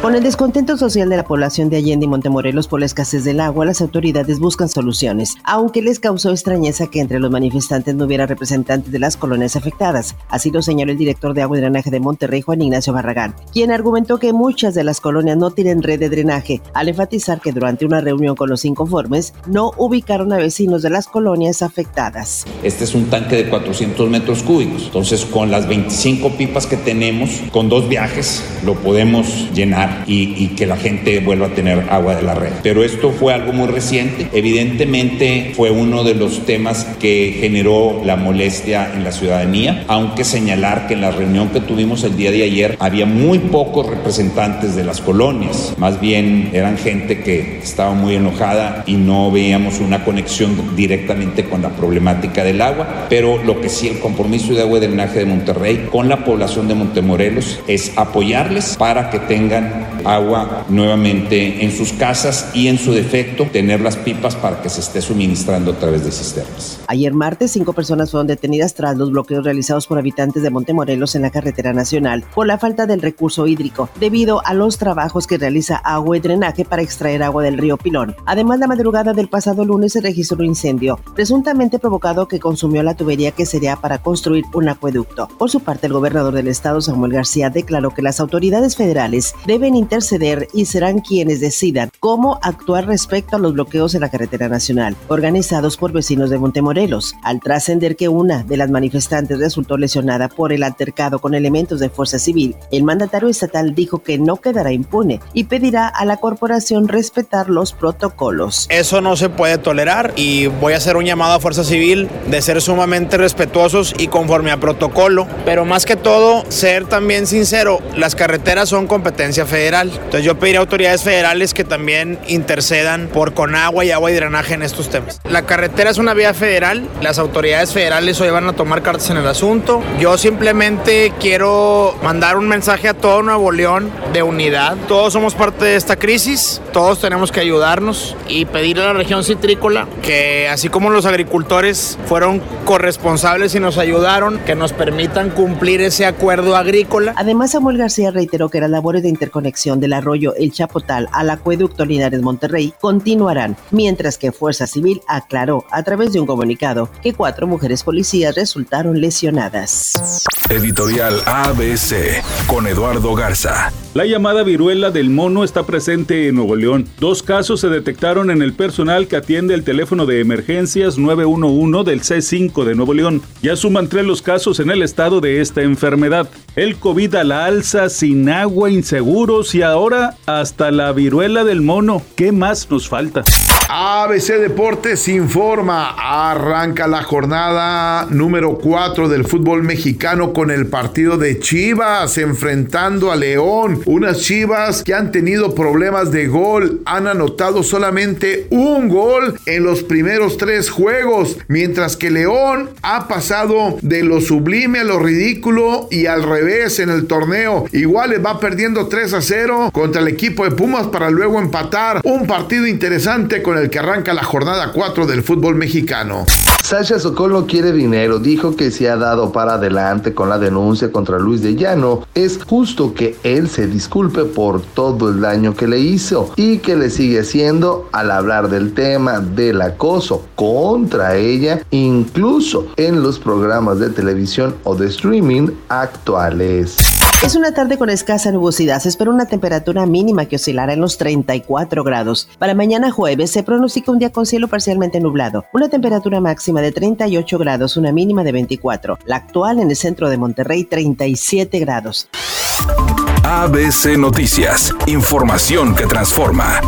Con el descontento social de la población de Allende y Montemorelos por la escasez del agua, las autoridades buscan soluciones, aunque les causó extrañeza que entre los manifestantes no hubiera representantes de las colonias afectadas. Así lo señaló el director de agua y drenaje de Monterrey, Juan Ignacio Barragán, quien argumentó que muchas de las colonias no tienen red de drenaje, al enfatizar que durante una reunión con los inconformes no ubicaron a vecinos de las colonias afectadas. Este es un tanque de 400 metros cúbicos, entonces con las 25 pipas que tenemos, con dos viajes, lo podemos llenar y, que la gente vuelva a tener agua de la red. Pero esto fue algo muy reciente. Evidentemente fue uno de los temas que generó la molestia en la ciudadanía, aunque señalar que en la reunión que tuvimos el día de ayer había muy pocos representantes de las colonias. Más bien eran gente que estaba muy enojada y no veíamos una conexión directamente con la problemática del agua. Pero lo que sí, el compromiso de agua y drenaje de Monterrey con la población de Montemorelos es apoyarles para que tengan agua nuevamente en sus casas y en su defecto tener las pipas para que se esté suministrando a través de cisternas. Ayer martes, cinco personas fueron detenidas tras los bloqueos realizados por habitantes de Montemorelos en la carretera nacional por la falta del recurso hídrico debido a los trabajos que realiza agua y drenaje para extraer agua del río Pilón. Además, la madrugada del pasado lunes se registró un incendio presuntamente provocado que consumió la tubería que sería para construir un acueducto. Por su parte, el gobernador del estado, Samuel García, declaró que las autoridades federales deben interceder y serán quienes decidan cómo actuar respecto a los bloqueos en la carretera nacional, organizados por vecinos de Montemorelos, al trascender que una de las manifestantes resultó lesionada por el altercado con elementos de fuerza civil. El mandatario estatal dijo que no quedará impune y pedirá a la corporación respetar los protocolos. Eso no se puede tolerar y voy a hacer un llamado a fuerza civil de ser sumamente respetuosos y conforme a protocolo, pero más que todo ser también sincero, las carreteras son competencia federal entonces yo pediría a autoridades federales que también intercedan por con agua y agua y drenaje en estos temas. La carretera es una vía federal, las autoridades federales hoy van a tomar cartas en el asunto. Yo simplemente quiero mandar un mensaje a todo Nuevo León de unidad. Todos somos parte de esta crisis, todos tenemos que ayudarnos y pedirle a la región citrícola que así como los agricultores fueron corresponsables y nos ayudaron, que nos permitan cumplir ese acuerdo agrícola. Además, Samuel García reiteró que las labores de interconexión del arroyo El Chapotal al acueducto Linares Monterrey continuarán, mientras que Fuerza Civil aclaró a través de un comunicado que cuatro mujeres policías resultaron lesionadas. Editorial ABC con Eduardo Garza. La llamada viruela del mono está presente en Nuevo León. Dos casos se detectaron en el personal que atiende el teléfono de emergencias 911 del C5 de Nuevo León. Ya suman tres los casos en el estado de esta enfermedad. El COVID a la alza, sin agua, inseguros y ahora hasta la viruela del mono. ¿Qué más nos falta? ABC Deportes informa, arranca la jornada número 4 del fútbol mexicano con el partido de Chivas enfrentando a León. Unas Chivas que han tenido problemas de gol, han anotado solamente un gol en los primeros tres juegos, mientras que León ha pasado de lo sublime a lo ridículo y al revés en el torneo. Igual le va perdiendo 3 a 0 contra el equipo de Pumas para luego empatar. Un partido interesante con el que arranca la jornada 4 del fútbol mexicano. Sasha Sokol quiere dinero, dijo que se ha dado para adelante con la denuncia contra Luis de Llano. Es justo que él se disculpe por todo el daño que le hizo y que le sigue haciendo al hablar del tema del acoso contra ella, incluso en los programas de televisión o de streaming actuales. Es una tarde con escasa nubosidad. Se espera una temperatura mínima que oscilará en los 34 grados. Para mañana jueves se pronostica un día con cielo parcialmente nublado. Una temperatura máxima de 38 grados, una mínima de 24. La actual en el centro de Monterrey, 37 grados. ABC Noticias. Información que transforma.